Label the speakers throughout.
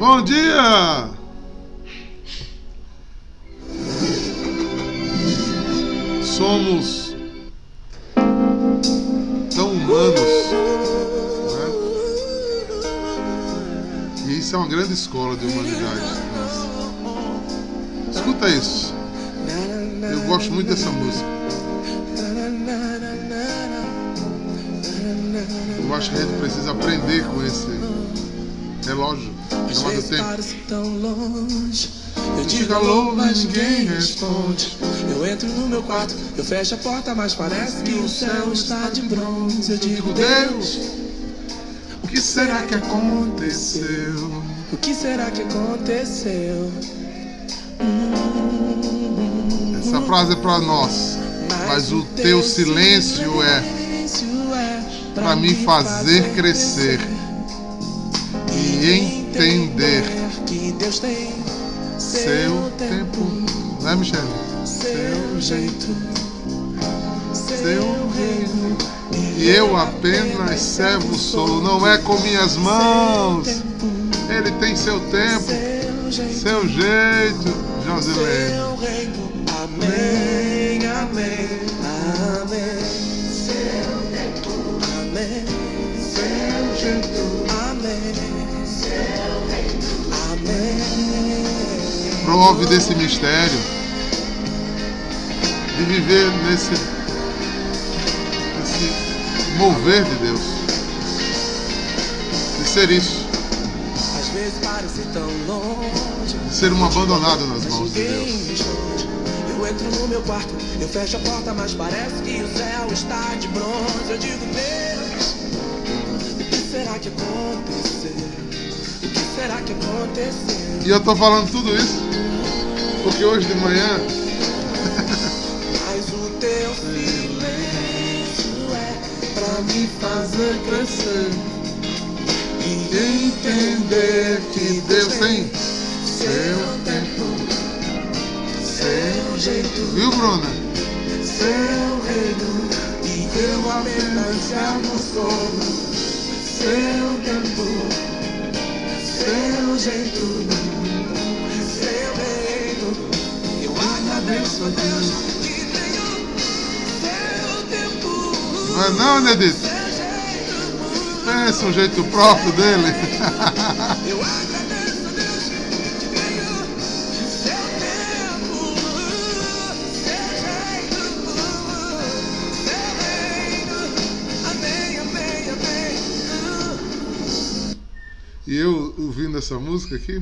Speaker 1: Bom dia! Somos tão humanos, né? E isso é uma grande escola de humanidade. Escuta isso. Eu gosto muito dessa música. Eu acho que a gente precisa aprender com esse relógio chamado tempo.
Speaker 2: tão longe. Eu digo alô, mas ninguém responde. Eu entro no meu quarto, eu fecho a porta, mas parece que o céu está de bronze. Eu digo, Deus,
Speaker 1: o que será que aconteceu?
Speaker 2: o que será que aconteceu?
Speaker 1: Essa frase é para nós, mas o teu silêncio é
Speaker 2: é
Speaker 1: para me fazer crescer e entender
Speaker 2: que Deus tem
Speaker 1: seu tempo. Né, Michele?
Speaker 2: seu jeito,
Speaker 1: Seu reino. E eu apenas servo sou, não é com minhas mãos. Ele tem seu tempo,
Speaker 2: seu jeito,
Speaker 1: Josilene.
Speaker 2: Amém,
Speaker 1: Prove desse mistério de viver nesse, nesse mover de Deus, de ser isso, de ser um abandonado nas mãos de Deus.
Speaker 2: Eu entro no meu quarto, eu fecho a porta, mas parece que o céu está de bronze. Eu digo, Deus, o que será que aconteceu? O que será que aconteceu?
Speaker 1: E eu tô falando tudo isso porque hoje de manhã
Speaker 2: Mas o teu silêncio é pra me fazer crescer e
Speaker 1: entender que Deus tem
Speaker 2: seu tempo, seu jeito.
Speaker 1: Viu, Bruna?
Speaker 2: seu reino e eu apenas servo sou seu tempo seu jeito Deus
Speaker 1: Não é não, Nedito? Pensa um jeito próprio dele. E eu ouvindo essa música aqui,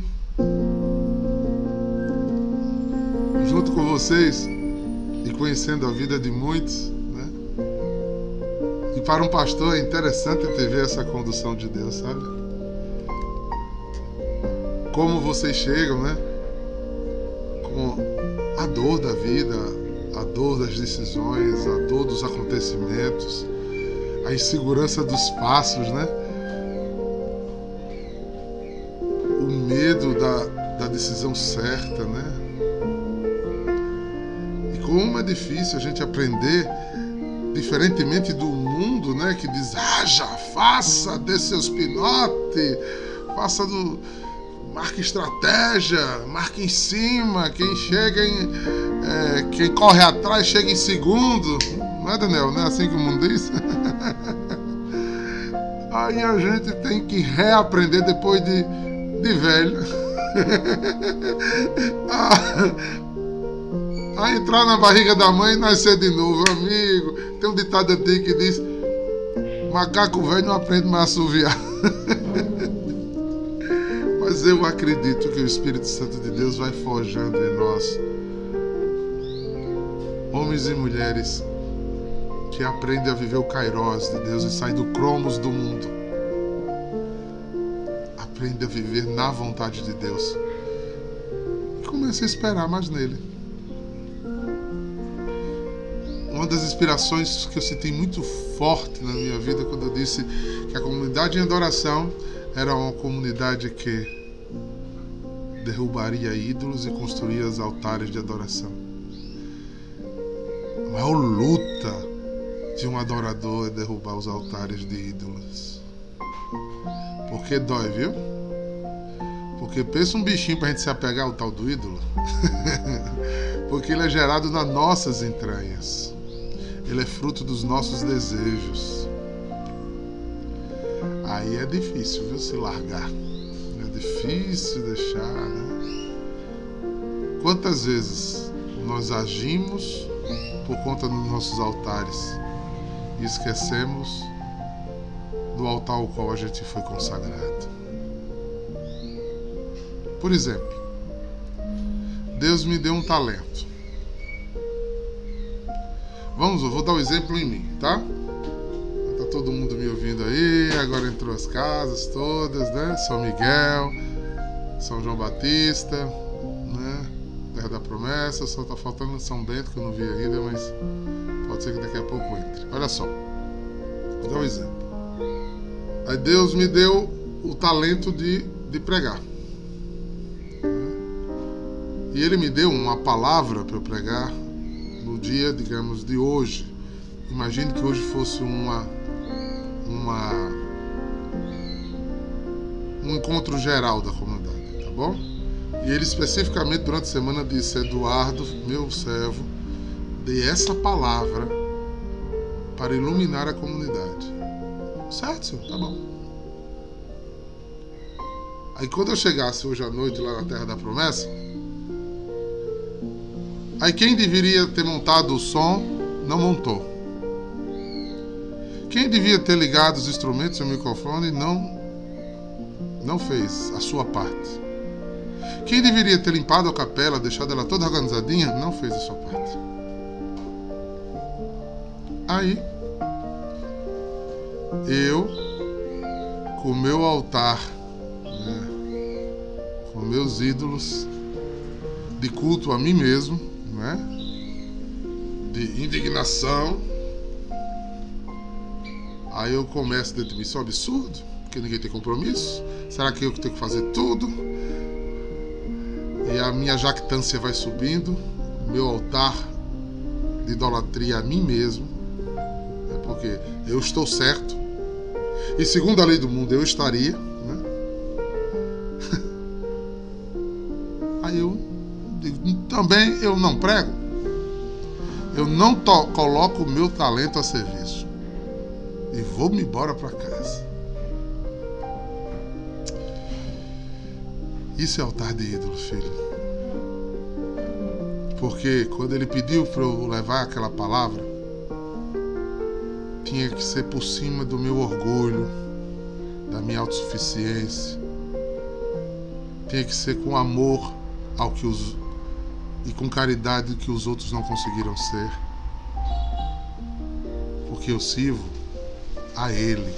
Speaker 1: vocês e conhecendo a vida de muitos, né? E para um pastor é interessante ter ver essa condução de Deus, sabe? Como vocês chegam, né? Com a dor da vida, a dor das decisões, a dor dos acontecimentos, a insegurança dos passos, né? o medo da, da decisão certa, né? Difícil a gente aprender, diferentemente do mundo, né? Que diz, haja, faça, dê seus pinote, faça do. Marque estratégia, marque em cima, quem chega em. é, quem corre atrás chega em segundo. Não é, Daniel? Não é assim que o mundo diz? Aí a gente tem que reaprender depois de, de velho. a, entrar na barriga da mãe e nascer de novo, amigo. Tem um ditado antigo que diz: macaco velho não aprende mais a assoviar. Mas eu acredito que o Espírito Santo de Deus vai forjando em nós homens e mulheres que aprendem a viver o kairós de Deus e saem do cromos do mundo. Aprende a viver na vontade de Deus. E comece a esperar mais nele. Das inspirações que eu senti muito forte na minha vida quando eu disse que a comunidade em adoração era uma comunidade que derrubaria ídolos e construía os altares de adoração. A maior luta de um adorador é derrubar os altares de ídolos. Porque dói, viu? Porque pensa um bichinho pra gente se apegar ao tal do ídolo. Porque ele é gerado nas nossas entranhas. Ele é fruto dos nossos desejos. Aí é difícil, viu, se largar. É difícil deixar, né? Quantas vezes nós agimos por conta dos nossos altares e esquecemos do altar ao qual a gente foi consagrado? Por exemplo, Deus me deu um talento. Vamos, eu vou dar um exemplo em mim, tá? Tá todo mundo me ouvindo aí, agora entrou as casas todas, né? São Miguel, São João Batista, né? Terra da Promessa, só tá faltando São Bento que eu não vi ainda, mas pode ser que daqui a pouco entre. Olha só, vou dar um exemplo. Aí Deus me deu o talento de, de pregar. E ele me deu uma palavra para eu pregar no dia, digamos, de hoje. Imagine que hoje fosse uma uma um encontro geral da comunidade, tá bom? E ele especificamente durante a semana disse: Eduardo, meu servo, dê essa palavra para iluminar a comunidade. Certo, senhor? Tá bom. Aí quando eu chegasse hoje à noite lá na Terra da Promessa, Aí quem deveria ter montado o som não montou. Quem devia ter ligado os instrumentos e o microfone não não fez a sua parte. Quem deveria ter limpado a capela, deixado ela toda organizadinha, não fez a sua parte. Aí eu com o meu altar, né, com meus ídolos de culto a mim mesmo, né? de indignação. Aí eu começo dentro de mim, isso é um absurdo, porque ninguém tem compromisso. Será que eu tenho que fazer tudo? E a minha jactância vai subindo, meu altar de idolatria a mim mesmo, né? porque eu estou certo. E segundo a lei do mundo, eu estaria. Né? Aí eu também eu não prego. Eu não coloco o meu talento a serviço. E vou-me embora para casa. Isso é altar de ídolo, filho. Porque quando ele pediu para eu levar aquela palavra, tinha que ser por cima do meu orgulho, da minha autossuficiência. Tinha que ser com amor ao que os e com caridade que os outros não conseguiram ser. Porque eu sirvo a Ele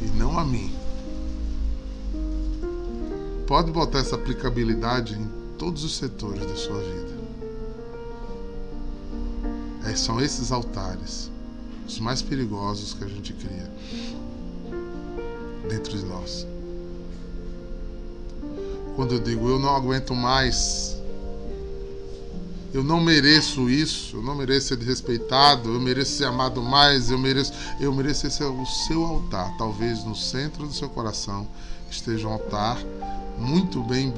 Speaker 1: e não a mim. Pode botar essa aplicabilidade em todos os setores da sua vida. É, são esses altares, os mais perigosos que a gente cria dentro de nós. Quando eu digo eu não aguento mais eu não mereço isso, eu não mereço ser desrespeitado, eu mereço ser amado mais, eu mereço, eu mereço esse o seu altar. Talvez no centro do seu coração esteja um altar muito bem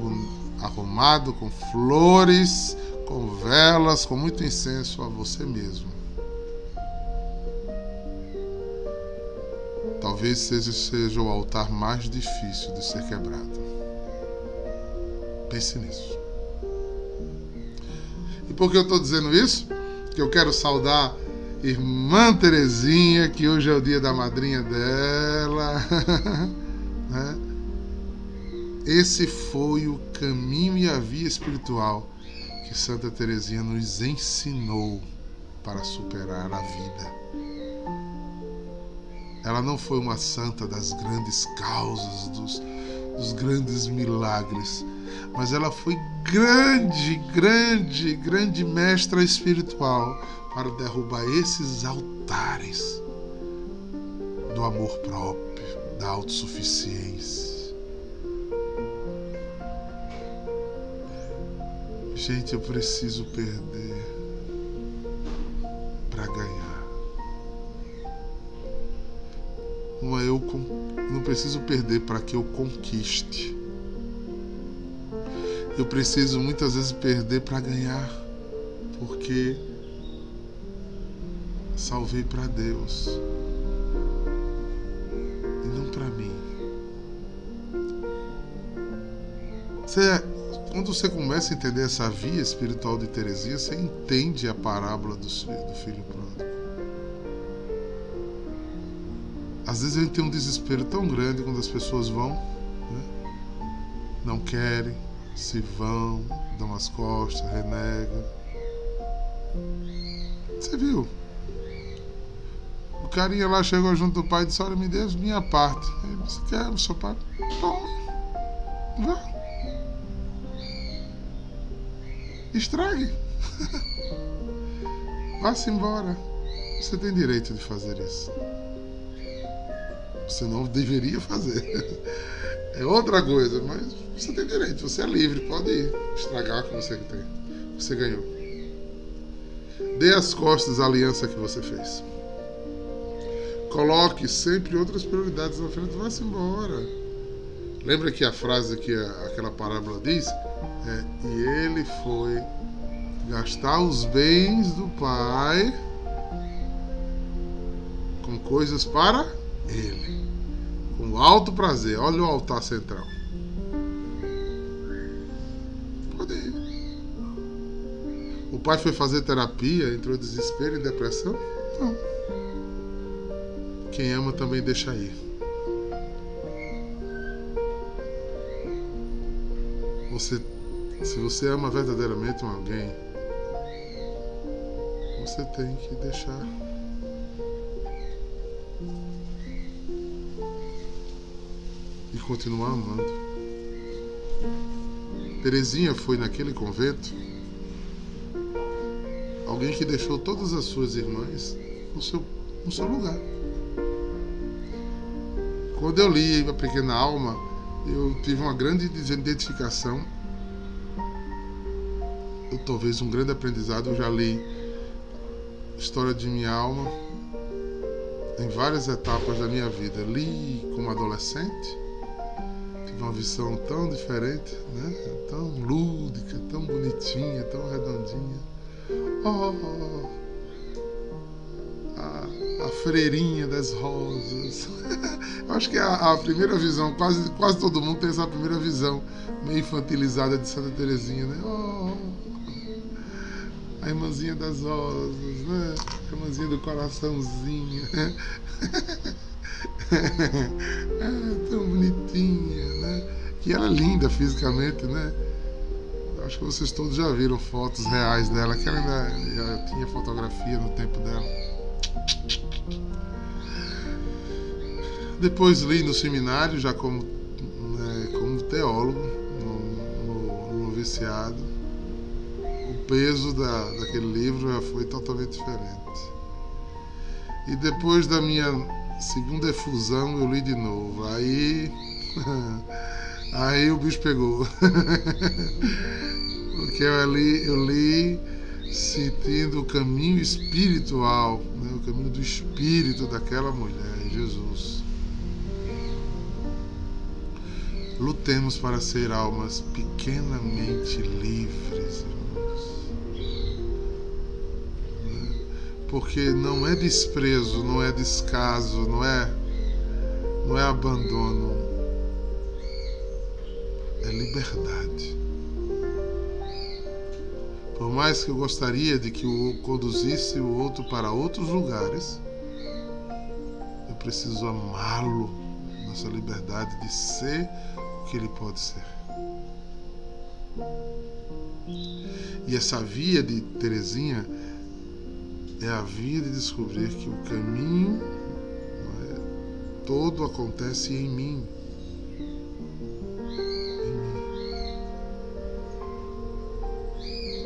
Speaker 1: arrumado, com flores, com velas, com muito incenso a você mesmo. Talvez seja, seja o altar mais difícil de ser quebrado. Pense nisso. Por que eu estou dizendo isso? Que eu quero saudar irmã Terezinha, que hoje é o dia da madrinha dela. né? Esse foi o caminho e a via espiritual que Santa Terezinha nos ensinou para superar a vida. Ela não foi uma santa das grandes causas, dos, dos grandes milagres, mas ela foi grande, grande, grande mestra espiritual para derrubar esses altares do amor próprio, da autossuficiência. Gente, eu preciso perder para ganhar. Não é eu não preciso perder para que eu conquiste Eu preciso muitas vezes perder para ganhar, porque salvei para Deus e não para mim. Você, quando você começa a entender essa via espiritual de Teresinha, você entende a parábola do, do filho pródigo. Às vezes a gente tem um desespero tão grande quando as pessoas vão, né? não querem, se vão, dão as costas, renegam. Você viu? O carinha lá chegou junto do pai e disse: Olha, me dê minha parte. Ele disse: Quer o seu pai? Tome. Vá. Estrague. Vá-se embora. Você tem direito de fazer isso. Você não deveria fazer. É outra coisa, mas você tem direito, você é livre, pode ir. Estragar como você tem. Você ganhou. Dê as costas à aliança que você fez. Coloque sempre outras prioridades na frente, vá-se embora. Lembra que a frase que aquela parábola diz? É, e ele foi gastar os bens do pai com coisas para ele. Com alto prazer. Olha o altar central. Pai foi fazer terapia, entrou desespero e depressão? Não. Quem ama também deixa ir. Você, se você ama verdadeiramente alguém, você tem que deixar. E continuar amando. Terezinha foi naquele convento alguém que deixou todas as suas irmãs no seu, no seu lugar. Quando eu li A Pequena Alma, eu tive uma grande identificação, ou talvez um grande aprendizado. Eu já li História de Minha Alma em várias etapas da minha vida. Li como adolescente, tive uma visão tão diferente, né? tão lúdica, tão bonitinha, tão redondinha. Oh, a, a freirinha das rosas. Eu acho que a, a, primeira visão, quase, quase todo mundo tem essa primeira visão meio infantilizada de Santa Terezinha, né? Oh, a irmãzinha das rosas, né? A irmãzinha do coraçãozinho. Né? é, tão bonitinha, né? E ela é linda fisicamente, né? Acho que vocês todos já viram fotos reais dela, que ela ainda já tinha fotografia no tempo dela. Depois li no seminário, já como, né, como teólogo, no, no, no noviciado. O peso da, daquele livro já foi totalmente diferente. E depois da minha segunda efusão, eu li de novo. Aí. Aí o bicho pegou. Porque eu li, eu li sentindo o caminho espiritual, né? o caminho do espírito daquela mulher, Jesus. Lutemos para ser almas pequenamente livres, irmãos. Porque não é desprezo, não é descaso, não é, não é abandono. É liberdade. Por mais que eu gostaria de que o conduzisse o outro para outros lugares, eu preciso amá-lo nessa liberdade de ser que ele pode ser. E essa via de Terezinha é a via de descobrir que o caminho é, todo acontece em mim.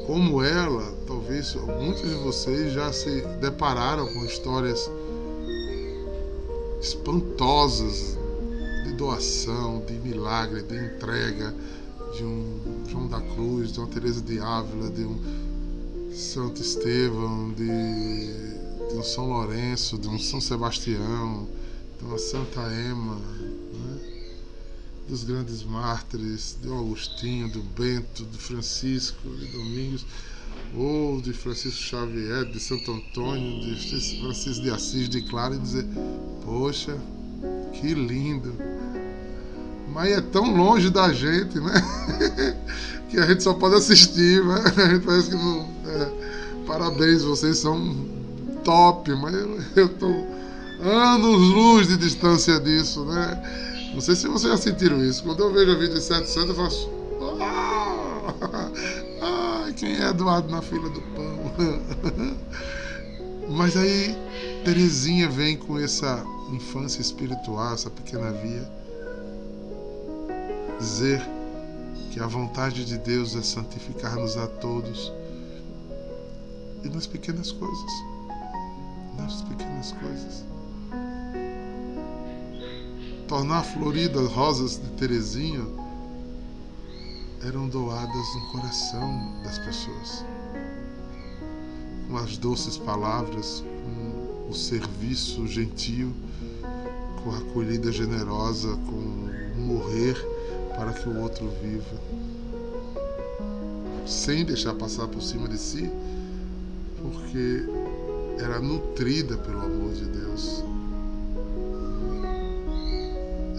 Speaker 1: Como ela, talvez muitos de vocês já se depararam com histórias espantosas doação, de milagre, de entrega de um João da Cruz, de uma Teresa de Ávila, de um Santo Estevão, de, de um São Lourenço, de um São Sebastião, de uma Santa Ema. Dos grandes mártires, do Agostinho, do Bento, do Francisco, de Domingos, ou de Francisco Xavier, de Santo Antônio, de Francisco de Assis, de Clara, e dizer: Poxa, que lindo! Mas é tão longe da gente, né? que a gente só pode assistir, né? A gente parece que não. É, parabéns, vocês são top, mas eu estou anos-luz de distância disso, né? Não sei se vocês já sentiram isso. Quando eu vejo o vídeo de Sete Santos, eu faço. Ah, quem é Eduardo na fila do pão? Mas aí Terezinha vem com essa infância espiritual, essa pequena via, dizer que a vontade de Deus é santificar-nos a todos e nas pequenas coisas. Nas pequenas coisas tornar floridas rosas de Terezinha eram doadas no coração das pessoas. Com as doces palavras, com o serviço gentil, com a acolhida generosa, com morrer para que o outro viva. Sem deixar passar por cima de si, porque era nutrida pelo amor de Deus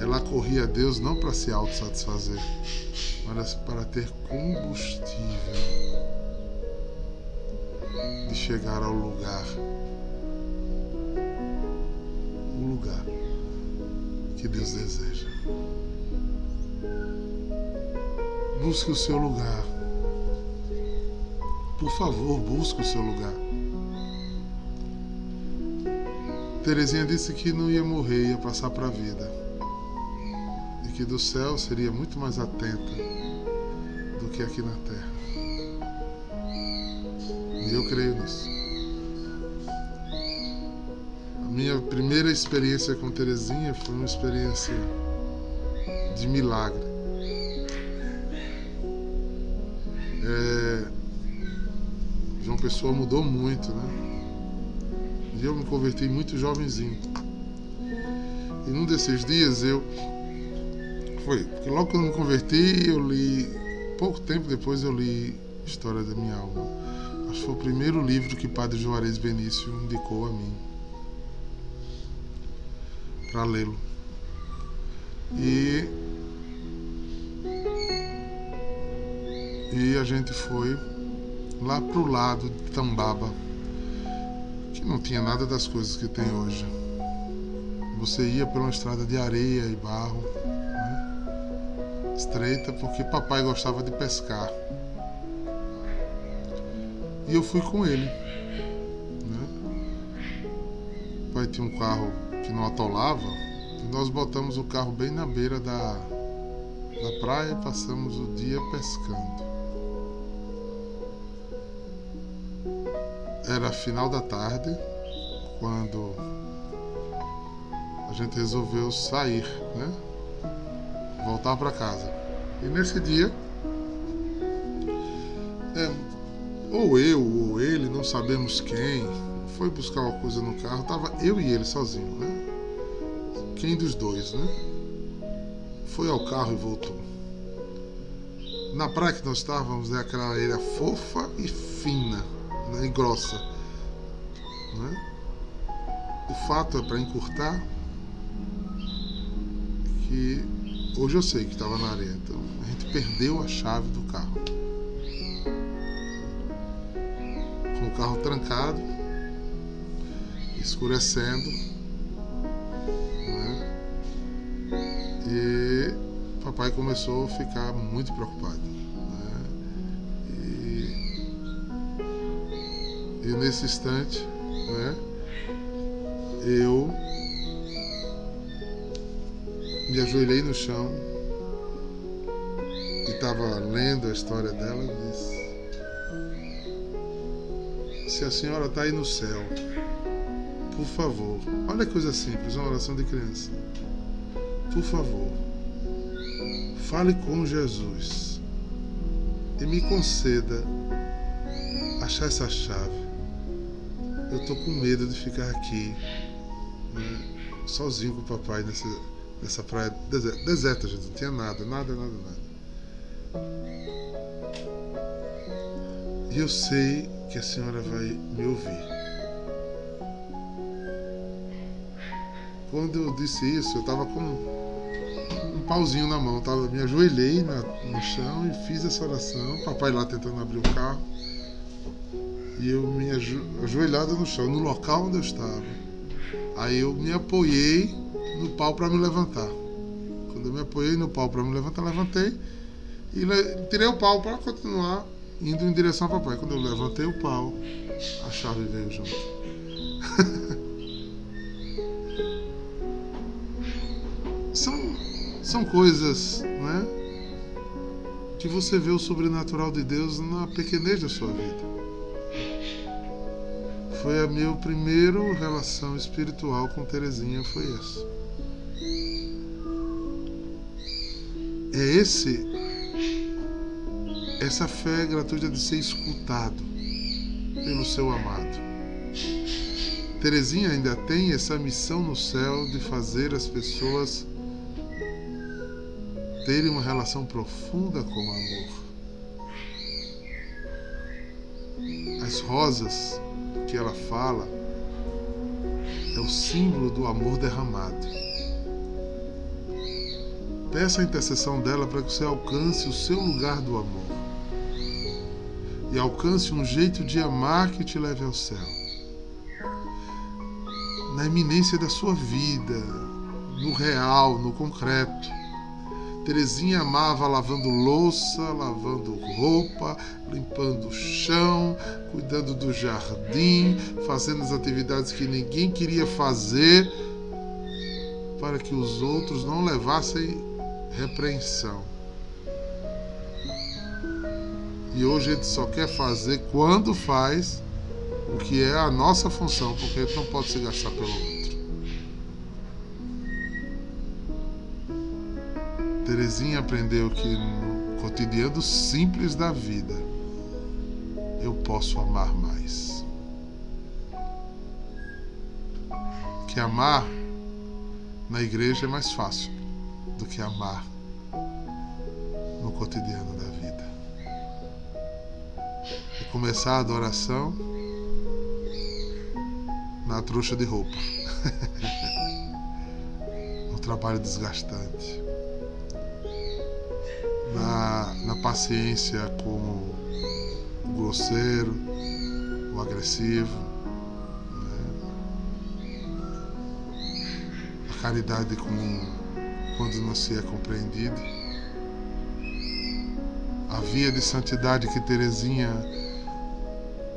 Speaker 1: ela corria a Deus não para se autossatisfazer, mas para ter combustível de chegar ao lugar. O lugar que Deus deseja. Busque o seu lugar. Por favor, busque o seu lugar. Terezinha disse que não ia morrer, ia passar para a vida que do céu seria muito mais atenta do que aqui na terra. E eu creio nisso. A minha primeira experiência com Terezinha foi uma experiência de milagre. É... João Pessoa mudou muito, né? E eu me converti muito jovenzinho. E num desses dias eu foi, porque logo que eu me converti, eu li. Pouco tempo depois eu li História da Minha Alma. Acho que foi o primeiro livro que Padre Juarez Benício indicou a mim para lê-lo. E e a gente foi lá pro lado de Tambaba, que não tinha nada das coisas que tem hoje. Você ia pela estrada de areia e barro estreita porque papai gostava de pescar. E eu fui com ele. Né? Pai tinha um carro que não atolava e nós botamos o carro bem na beira da, da praia e passamos o dia pescando. Era final da tarde quando a gente resolveu sair, né? Voltar para casa. E nesse dia, é, ou eu ou ele, não sabemos quem, foi buscar uma coisa no carro, tava eu e ele sozinho, né? Quem dos dois, né? Foi ao carro e voltou. Na praia que nós estávamos é aquela areia fofa e fina, né? e grossa. Né? O fato é para encurtar que Hoje eu sei que estava na areia, então a gente perdeu a chave do carro. Com o carro trancado, escurecendo, né? e papai começou a ficar muito preocupado. Né? E, e nesse instante, né? eu me ajoelhei no chão e estava lendo a história dela e disse: Se a senhora está aí no céu, por favor, olha que coisa simples, uma oração de criança. Por favor, fale com Jesus e me conceda achar essa chave. Eu tô com medo de ficar aqui, né, sozinho com o papai nessa Nessa praia deserta, deserta, gente, não tinha nada, nada, nada, nada. E eu sei que a senhora vai me ouvir. Quando eu disse isso, eu estava com um pauzinho na mão, tava, me ajoelhei na, no chão e fiz essa oração. Papai lá tentando abrir o carro. E eu me ajo, ajoelhado no chão, no local onde eu estava. Aí eu me apoiei no pau para me levantar. Quando eu me apoiei no pau para me levantar, levantei e le, tirei o pau para continuar indo em direção ao papai. Quando eu levantei o pau, a chave veio junto. São coisas, né? Que você vê o sobrenatural de Deus na pequenez da sua vida. Foi a minha primeira relação espiritual com Terezinha, foi essa. É esse essa fé gratuita de ser escutado pelo seu amado. Terezinha ainda tem essa missão no céu de fazer as pessoas terem uma relação profunda com o amor. As rosas que ela fala é o símbolo do amor derramado. Peça a intercessão dela para que você alcance o seu lugar do amor e alcance um jeito de amar que te leve ao céu. Na iminência da sua vida, no real, no concreto. Terezinha amava lavando louça, lavando roupa, limpando o chão, cuidando do jardim, fazendo as atividades que ninguém queria fazer para que os outros não levassem repreensão. E hoje a gente só quer fazer quando faz o que é a nossa função, porque a gente não pode se gastar pelo outro. Terezinha aprendeu que no cotidiano simples da vida eu posso amar mais. Que amar na igreja é mais fácil do que amar no cotidiano da vida. E começar a adoração na trouxa de roupa. um trabalho desgastante na, na paciência com o grosseiro, o agressivo, né? a caridade com, quando não se é compreendido. A via de santidade que Terezinha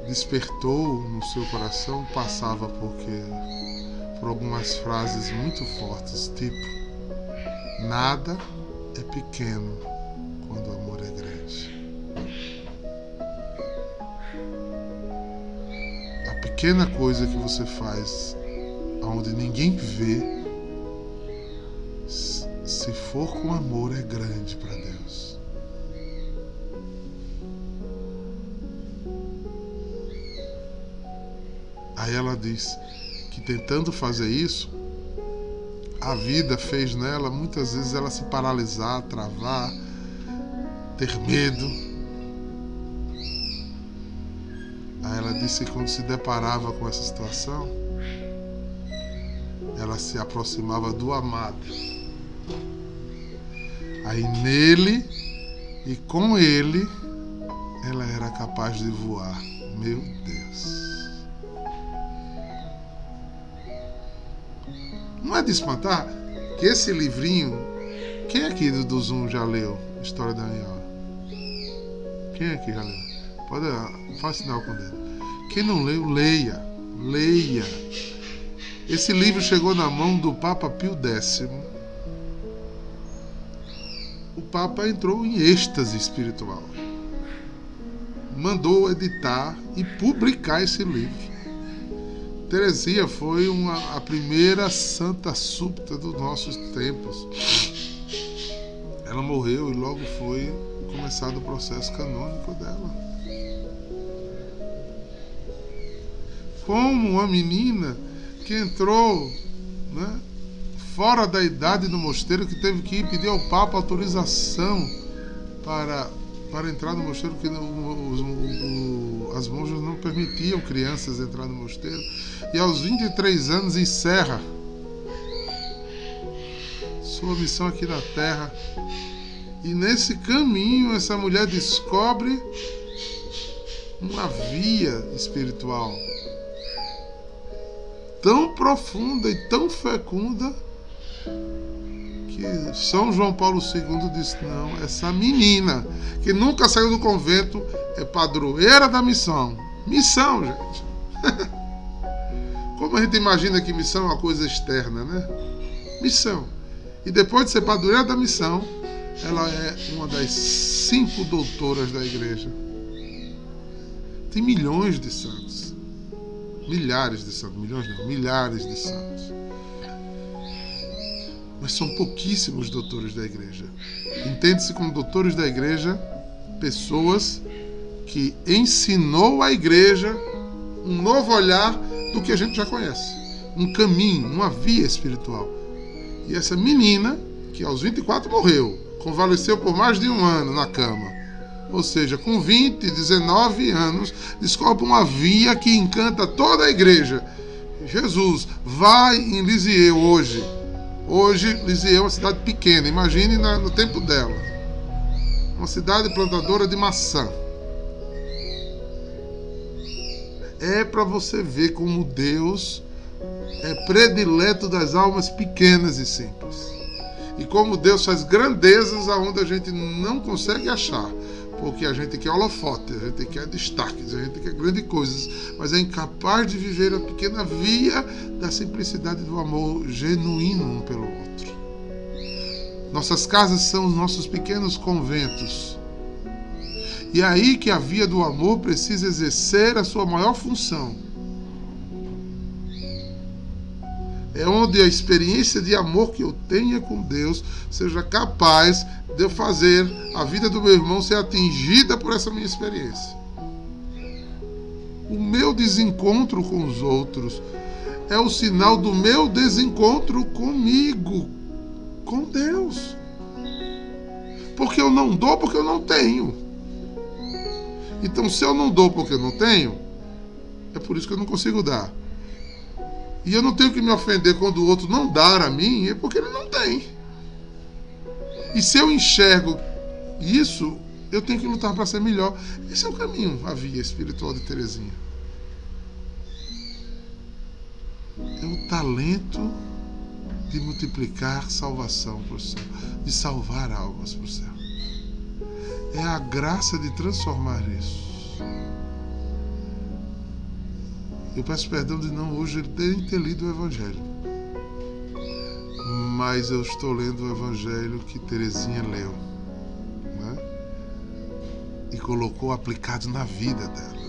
Speaker 1: despertou no seu coração passava porque por algumas frases muito fortes, tipo nada é pequeno quando o amor é grande. A pequena coisa que você faz onde ninguém vê, for com amor, é grande para Deus. Aí ela diz que tentando fazer isso, a vida fez nela muitas vezes ela se paralisar, travar, ter medo. Aí ela disse que quando se deparava com essa situação, ela se aproximava do amado. Aí nele e com ele, ela era capaz de voar. Meu Deus. Não é de espantar que esse livrinho, quem aqui do Zoom já leu História da Minhoca? Quem aqui já leu? Pode faz sinal com o dedo. Quem não leu, leia. Leia. Esse livro chegou na mão do Papa Pio X. Papa entrou em êxtase espiritual. Mandou editar e publicar esse livro. Teresia foi uma, a primeira santa súbita dos nossos tempos. Ela morreu e logo foi começado o processo canônico dela. Como uma menina que entrou né, fora da idade do mosteiro que teve que ir pedir ao Papa autorização para, para entrar no mosteiro, porque as monjas não permitiam crianças entrar no mosteiro. E aos 23 anos encerra sua missão aqui na Terra. E nesse caminho, essa mulher descobre uma via espiritual tão profunda e tão fecunda que São João Paulo II disse: não, essa menina que nunca saiu do convento é padroeira da missão. Missão, gente. Como a gente imagina que missão é uma coisa externa, né? Missão. E depois de ser padroeira da missão, ela é uma das cinco doutoras da igreja. Tem milhões de santos milhares de santos, milhões não, milhares de santos. Mas são pouquíssimos doutores da igreja. Entende-se como doutores da igreja pessoas que ensinou à igreja um novo olhar do que a gente já conhece, um caminho, uma via espiritual. E essa menina, que aos 24 morreu, convalesceu por mais de um ano na cama, ou seja, com 20, 19 anos, descobre uma via que encanta toda a igreja. Jesus, vai em Lisieux hoje. Hoje, Lisieux é uma cidade pequena, imagine no tempo dela. Uma cidade plantadora de maçã. É para você ver como Deus é predileto das almas pequenas e simples. E como Deus faz grandezas aonde a gente não consegue achar porque a gente quer holofote, a gente quer destaques, a gente quer grandes coisas, mas é incapaz de viver a pequena via da simplicidade do amor genuíno um pelo outro. Nossas casas são os nossos pequenos conventos. E é aí que a via do amor precisa exercer a sua maior função. É onde a experiência de amor que eu tenha com Deus seja capaz de eu fazer a vida do meu irmão ser atingida por essa minha experiência. O meu desencontro com os outros é o sinal do meu desencontro comigo, com Deus. Porque eu não dou porque eu não tenho. Então, se eu não dou porque eu não tenho, é por isso que eu não consigo dar. E eu não tenho que me ofender quando o outro não dar a mim, é porque ele não tem. E se eu enxergo isso, eu tenho que lutar para ser melhor. Esse é o caminho, a via espiritual de Terezinha. É o talento de multiplicar salvação para o céu, de salvar almas para o céu. É a graça de transformar isso. Eu peço perdão de não hoje ter lido o Evangelho mas eu estou lendo o evangelho que Terezinha leu né? e colocou aplicado na vida dela.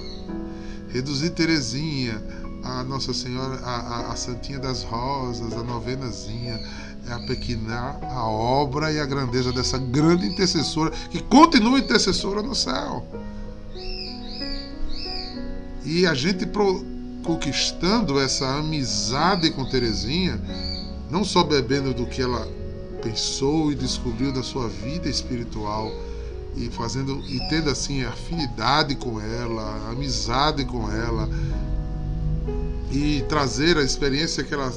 Speaker 1: Reduzir Terezinha, a Nossa Senhora, a, a, a Santinha das Rosas, a novenazinha, é apequinar a obra e a grandeza dessa grande intercessora que continua intercessora no céu. E a gente pro, conquistando essa amizade com Terezinha, não só bebendo do que ela pensou e descobriu da sua vida espiritual e fazendo e tendo assim afinidade com ela, amizade com ela e trazer a experiência que ela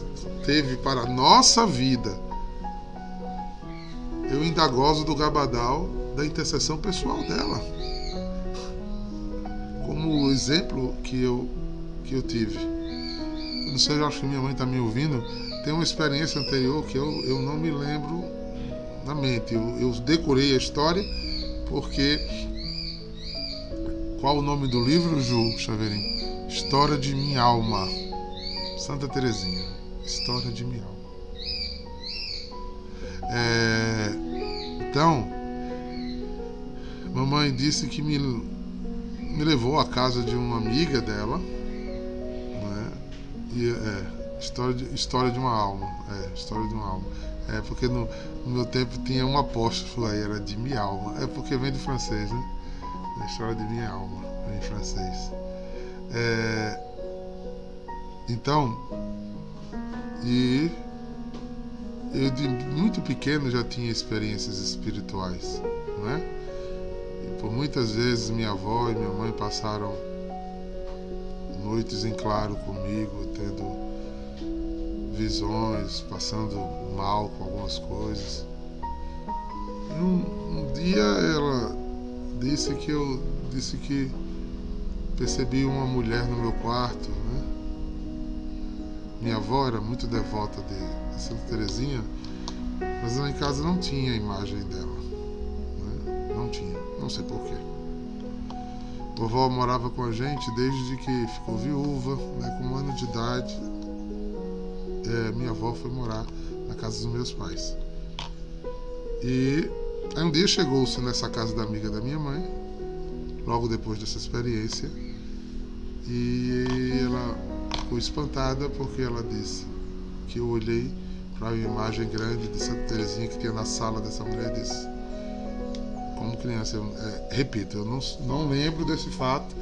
Speaker 1: teve para a nossa vida. Eu ainda gozo do gabadal da intercessão pessoal dela. Como exemplo que eu que eu tive. Eu não sei, eu acho que minha mãe está me ouvindo tem uma experiência anterior que eu, eu não me lembro na mente. Eu, eu decorei a história porque. Qual o nome do livro, Ju Chaveirinho? História de Minha Alma. Santa Terezinha. História de Minha Alma. É, então, mamãe disse que me, me levou à casa de uma amiga dela. E, é, História de, história de uma alma. É, história de uma alma. É porque no, no meu tempo tinha um apóstolo aí, era de minha alma. É porque vem de francês, né? A história de minha alma, em francês. É, então, e eu de muito pequeno já tinha experiências espirituais, né? E por muitas vezes minha avó e minha mãe passaram noites em claro comigo, tendo visões, passando mal com algumas coisas. E um, um dia ela disse que eu disse que percebi uma mulher no meu quarto, né? Minha avó era muito devota de, de Santa Teresinha, mas lá em casa não tinha a imagem dela. Né? Não tinha, não sei porquê. Vovó morava com a gente desde que ficou viúva, né, com um ano de idade. É, minha avó foi morar na casa dos meus pais. E aí um dia chegou-se nessa casa da amiga da minha mãe, logo depois dessa experiência, e ela ficou espantada porque ela disse que eu olhei para uma imagem grande de Santa Teresinha que tinha na sala dessa mulher e disse, como criança, eu, é, repito, eu não, não lembro desse fato,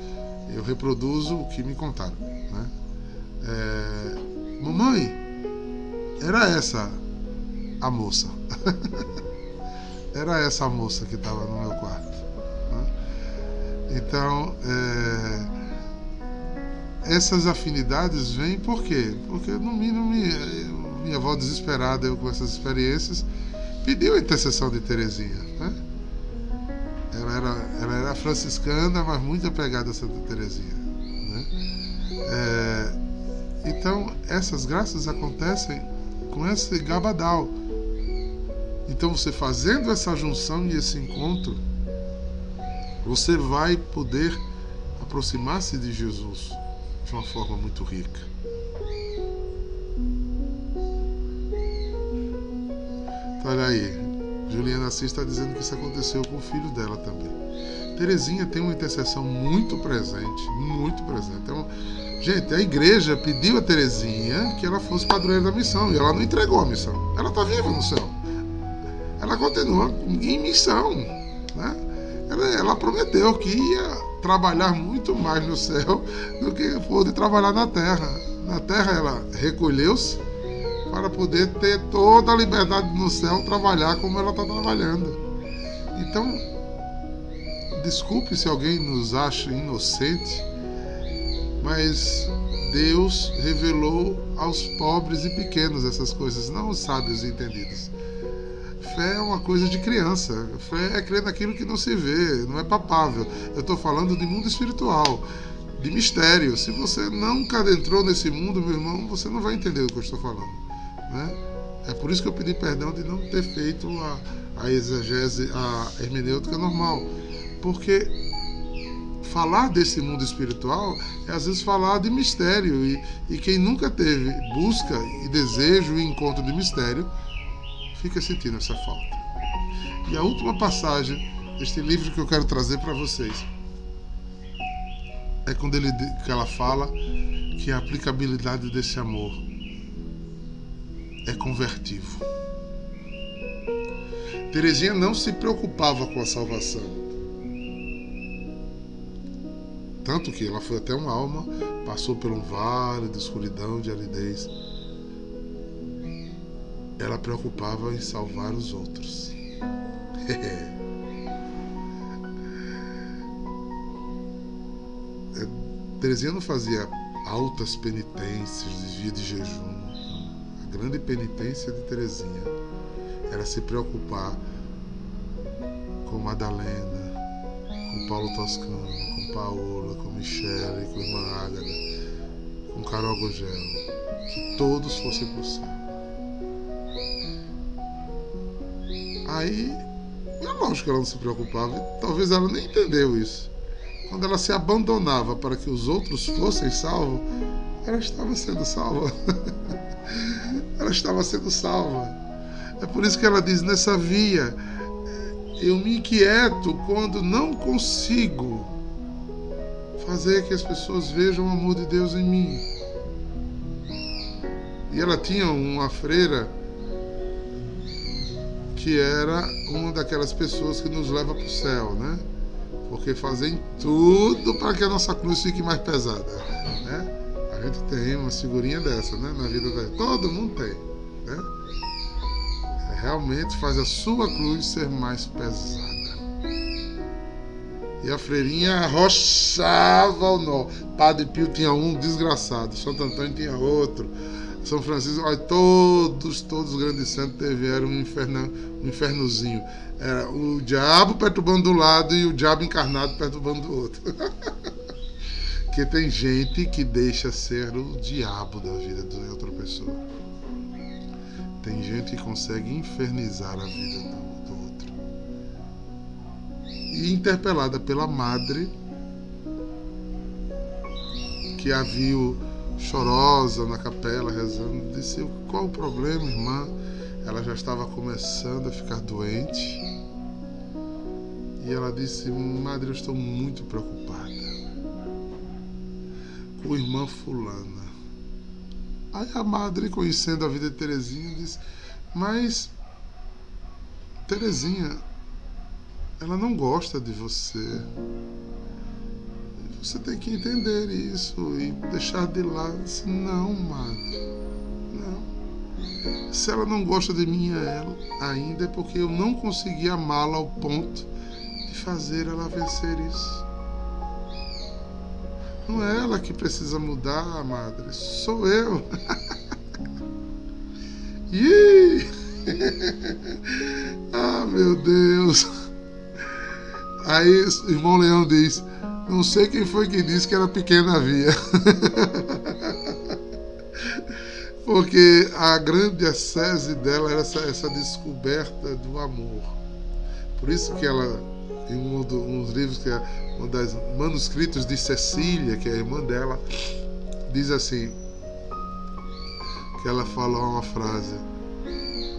Speaker 1: eu reproduzo o que me contaram. Né? É, mamãe, era essa a moça. era essa a moça que estava no meu quarto. Né? Então, é, essas afinidades vêm por quê? Porque no mínimo minha avó desesperada eu com essas experiências pediu a intercessão de Terezinha, era, ela era franciscana, mas muito apegada a Santa Terezinha, né? É, então essas graças acontecem com esse gabadal. Então você fazendo essa junção e esse encontro, você vai poder aproximar-se de Jesus de uma forma muito rica. Então, olha aí, Juliana Assis está dizendo que isso aconteceu com o filho dela também. Terezinha tem uma intercessão muito presente, muito presente. Então, gente, a igreja pediu a Terezinha que ela fosse padroeira da missão e ela não entregou a missão. Ela está viva no céu. Ela continua em missão. Né? Ela, ela prometeu que ia trabalhar muito mais no céu do que pôde trabalhar na terra. Na terra ela recolheu-se para poder ter toda a liberdade no céu, trabalhar como ela está trabalhando. Então, desculpe se alguém nos acha inocente, mas Deus revelou aos pobres e pequenos essas coisas, não aos sábios e entendidos. Fé é uma coisa de criança. Fé é crer naquilo que não se vê, não é papável. Eu estou falando de mundo espiritual, de mistério. Se você nunca adentrou nesse mundo, meu irmão, você não vai entender o que eu estou falando. Né? É por isso que eu pedi perdão de não ter feito a, a exegese, a hermenêutica normal. Porque falar desse mundo espiritual é às vezes falar de mistério. E, e quem nunca teve busca e desejo e encontro de mistério fica sentindo essa falta. E a última passagem deste livro que eu quero trazer para vocês é quando ele, que ela fala que a aplicabilidade desse amor é convertivo. Terezinha não se preocupava com a salvação. Tanto que ela foi até uma alma, passou por um vale de escuridão, de aridez ela preocupava em salvar os outros. É, Terezinha não fazia altas penitências, desvia de jejum. Grande penitência de Terezinha era se preocupar com Madalena, com Paulo Toscano, com Paola, com Michele, com Irmã Ágata, com Carol Gogel, que todos fossem o céu. Aí, é lógico que ela não se preocupava, talvez ela nem entendeu isso. Quando ela se abandonava para que os outros fossem salvos, ela estava sendo salva. ela estava sendo salva. É por isso que ela diz: nessa via, eu me inquieto quando não consigo fazer que as pessoas vejam o amor de Deus em mim. E ela tinha uma freira que era uma daquelas pessoas que nos leva para o céu, né? Porque fazem tudo para que a nossa cruz fique mais pesada, né? Gente tem uma figurinha dessa, né? Na vida da todo mundo tem, né? realmente faz a sua cruz ser mais pesada. E a freirinha arrochava o nó. Padre Pio tinha um desgraçado, Santo Antônio tinha outro. São Francisco, olha, todos, todos os grandes santos tiveram um, inferno, um infernozinho. Era o diabo perturbando do lado e o diabo encarnado perturbando do outro. Porque tem gente que deixa ser o diabo da vida de outra pessoa. Tem gente que consegue infernizar a vida do, do outro. E interpelada pela madre, que a viu chorosa na capela rezando, disse: Qual o problema, irmã? Ela já estava começando a ficar doente. E ela disse: Madre, eu estou muito preocupada com irmã Fulana. Aí a madre, conhecendo a vida de Terezinha, disse: Mas, Terezinha, ela não gosta de você. Você tem que entender isso e deixar de lado. Disse, não, madre. Não. Se ela não gosta de mim ela, ainda é porque eu não consegui amá-la ao ponto de fazer ela vencer isso. Não é ela que precisa mudar, madre, sou eu. Ah, meu Deus. Aí o irmão Leão diz: Não sei quem foi que disse que era pequena via. Porque a grande assese dela era essa, essa descoberta do amor. Por isso que ela, em um dos livros que é um dos manuscritos de Cecília, que é a irmã dela, diz assim: que ela falou uma frase: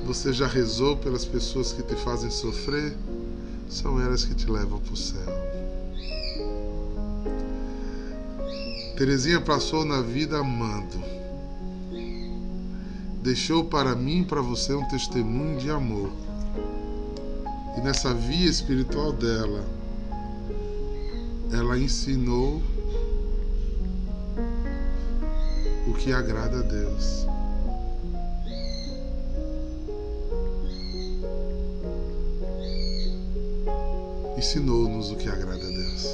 Speaker 1: Você já rezou pelas pessoas que te fazem sofrer? São elas que te levam para o céu. Terezinha passou na vida amando. Deixou para mim e para você um testemunho de amor. E nessa via espiritual dela, ela ensinou o que agrada a Deus. Ensinou-nos o que agrada a Deus.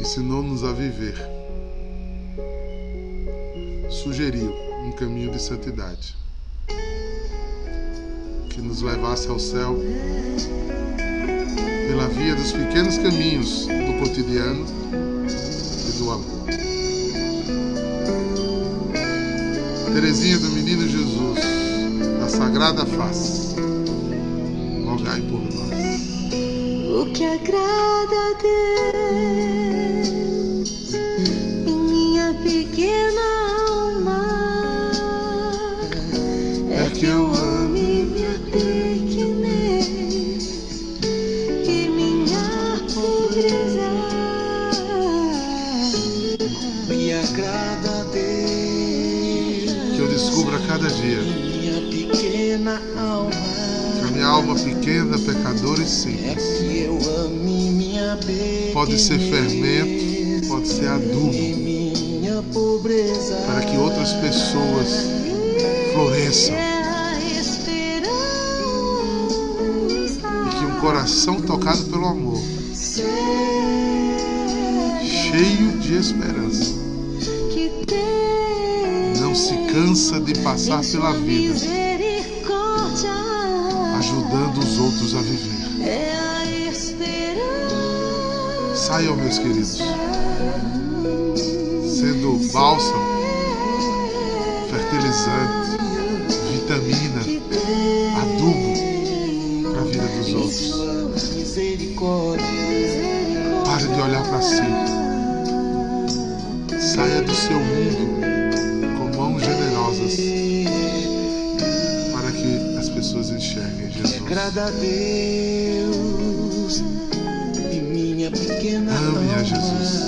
Speaker 1: Ensinou-nos a viver. Sugeriu um caminho de santidade que nos levasse ao céu pela via dos pequenos caminhos do cotidiano e do amor. Terezinha do Menino Jesus, da Sagrada Face, rogai por nós.
Speaker 3: O que agrada a Deus que
Speaker 2: a minha alma
Speaker 1: pequena, pecadora e
Speaker 2: É
Speaker 1: simples,
Speaker 2: pequenez.
Speaker 1: pode ser fermento, pode ser adubo. para que outras pessoas floresçam.
Speaker 3: É
Speaker 1: e que um coração tocado pelo amor, cheio de esperança, não se cansa de passar pela vida ajudando os outros a viver.
Speaker 3: é a esperança.
Speaker 1: Saiam, meus queridos, sendo bálsamo,
Speaker 2: Agrada a Deus e minha pequena
Speaker 1: Ame a. Jesus.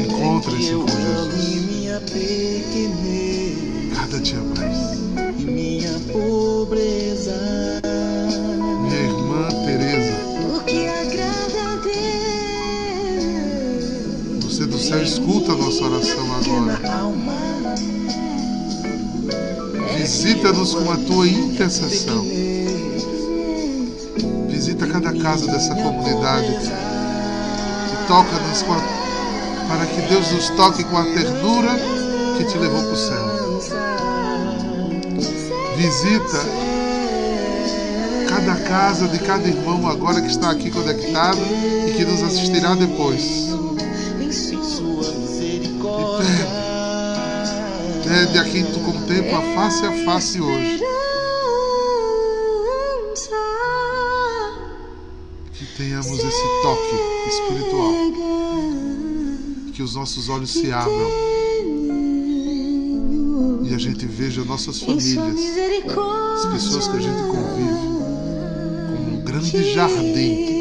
Speaker 1: Encontre-se com Jesus cada dia mais.
Speaker 2: e minha pobreza.
Speaker 1: Minha irmã Teresa,
Speaker 3: o que agrada a Deus
Speaker 1: você do céu escuta a nossa oração agora.
Speaker 2: alma,
Speaker 1: Visita-nos com a tua intercessão. Visita cada casa dessa comunidade e toca-nos a... para que Deus nos toque com a ternura que te levou para o céu. Visita cada casa de cada irmão agora que está aqui conectado e que nos assistirá depois. Pede a quem tu contempla face a face hoje. Que tenhamos esse toque espiritual. Que os nossos olhos se abram e a gente veja nossas famílias, as pessoas que a gente convive, como um grande jardim